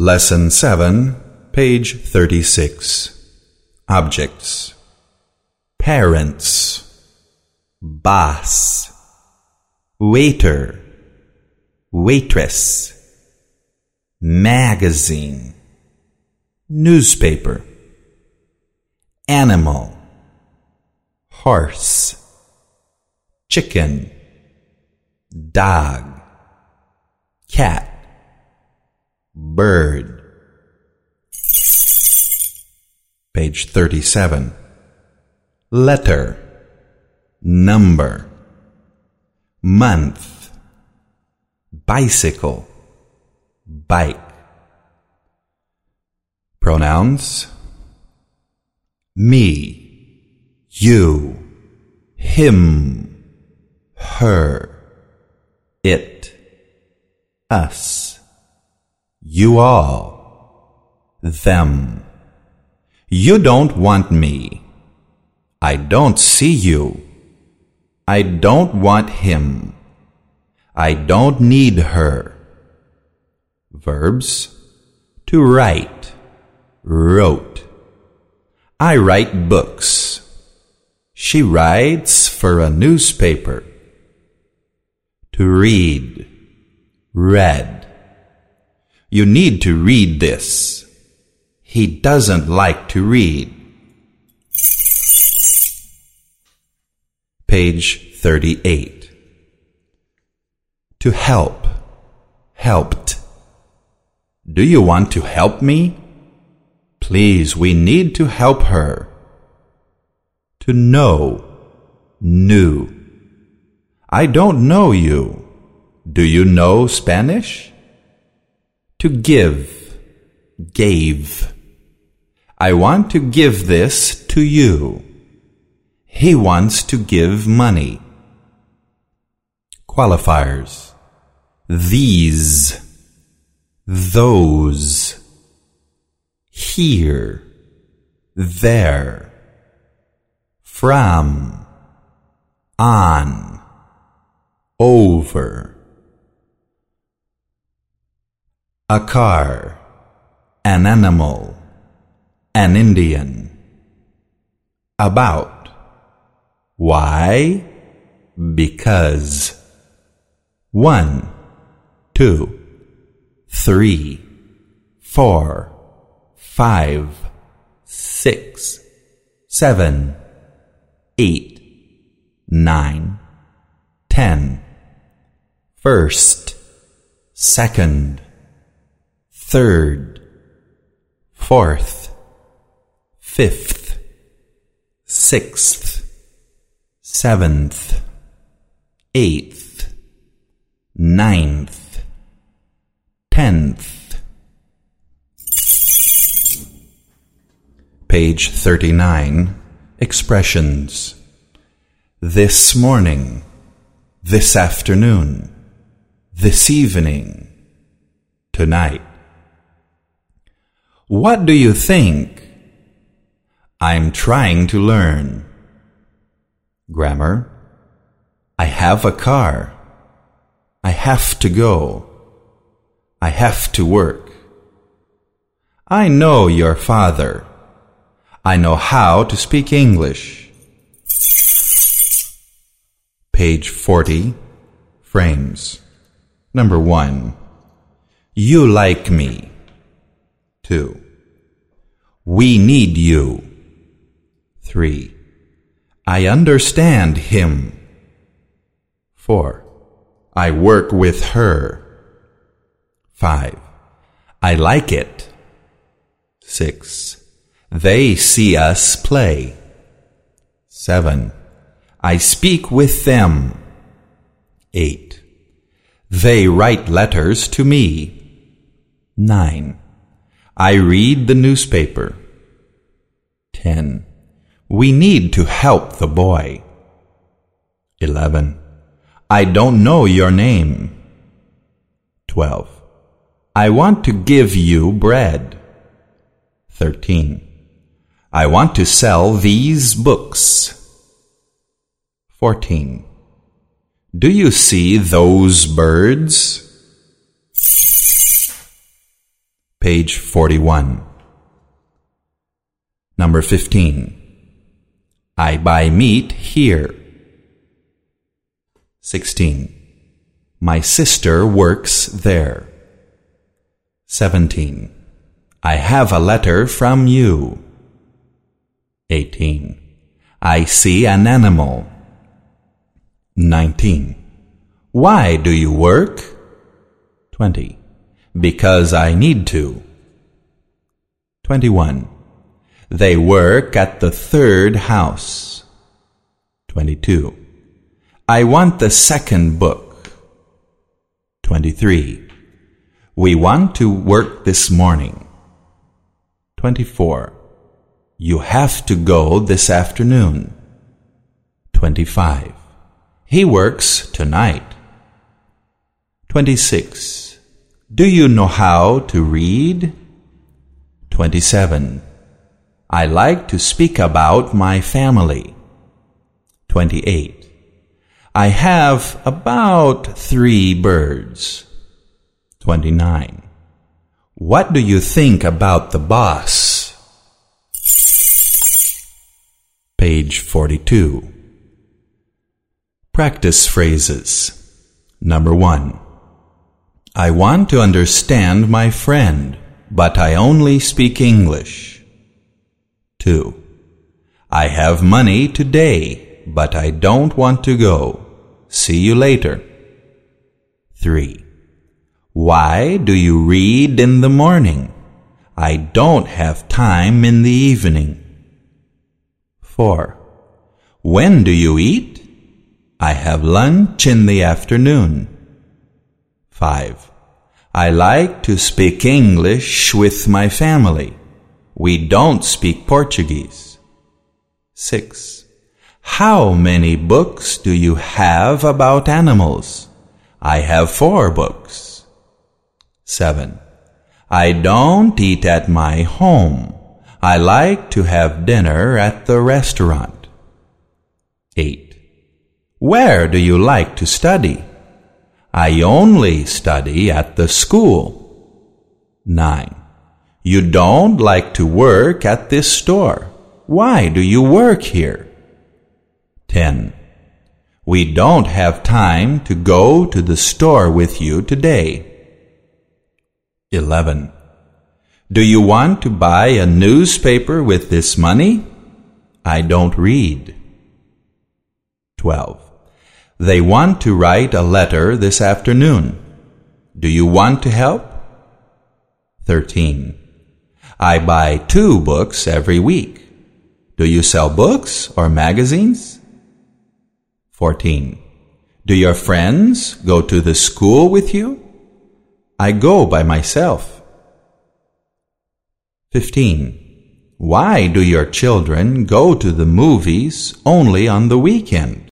Lesson 7, page 36. Objects. Parents. Boss. Waiter. Waitress. Magazine. Newspaper. Animal. Horse. Chicken. Dog. Cat. Bird. Page 37. Letter. Number. Month. Bicycle. Bike. Pronouns. Me. You. Him. Her. It. Us. You all. Them. You don't want me. I don't see you. I don't want him. I don't need her. Verbs. To write. Wrote. I write books. She writes for a newspaper. To read. Read. You need to read this. He doesn't like to read. Page 38. To help. Helped. Do you want to help me? Please, we need to help her. To know. Knew. I don't know you. Do you know Spanish? To give. Gave. I want to give this to you. He wants to give money. Qualifiers. These. Those. Here. There. From. On. Over. A car. An animal. An Indian. About. Why? Because. One, two, three, four, five, six, seven, eight, nine, ten. First, second, third, fourth, fifth, sixth, seventh, eighth, ninth, tenth. Page 39 Expressions This morning, this afternoon, this evening, tonight. What do you think? I'm trying to learn. Grammar. I have a car. I have to go. I have to work. I know your father. I know how to speak English. Page 40. Frames. Number 1. You like me. 2. We need you. 3. I understand him. 4. I work with her. 5. I like it. 6. They see us play. 7. I speak with them. 8. They write letters to me. 9. I read the newspaper. 10. We need to help the boy. 11. I don't know your name. 12. I want to give you bread. 13. I want to sell these books. 14. Do you see those birds? Page 41. Number 15. I buy meat here. 16. My sister works there. 17. I have a letter from you. 18. I see an animal. 19. Why do you work? 20. Because I need to. 21. They work at the third house. 22. I want the second book. 23. We want to work this morning. 24. You have to go this afternoon. 25. He works tonight. 26. Do you know how to read? 27. I like to speak about my family. 28. I have about three birds. 29. What do you think about the boss? Page 42. Practice phrases. Number 1. I want to understand my friend, but I only speak English. 2. I have money today but I don't want to go. See you later. 3. Why do you read in the morning? I don't have time in the evening. 4. When do you eat? I have lunch in the afternoon. 5. I like to speak English with my family. We don't speak Portuguese. 6. How many books do you have about animals? I have four books. 7. I don't eat at my home. I like to have dinner at the restaurant. 8. Where do you like to study? I only study at the school. 9. You don't like to work at this store. Why do you work here? 10. We don't have time to go to the store with you today. 11. Do you want to buy a newspaper with this money? I don't read. 12. They want to write a letter this afternoon. Do you want to help? 13. I buy two books every week. Do you sell books or magazines? 14. Do your friends go to the school with you? I go by myself. 15. Why do your children go to the movies only on the weekend?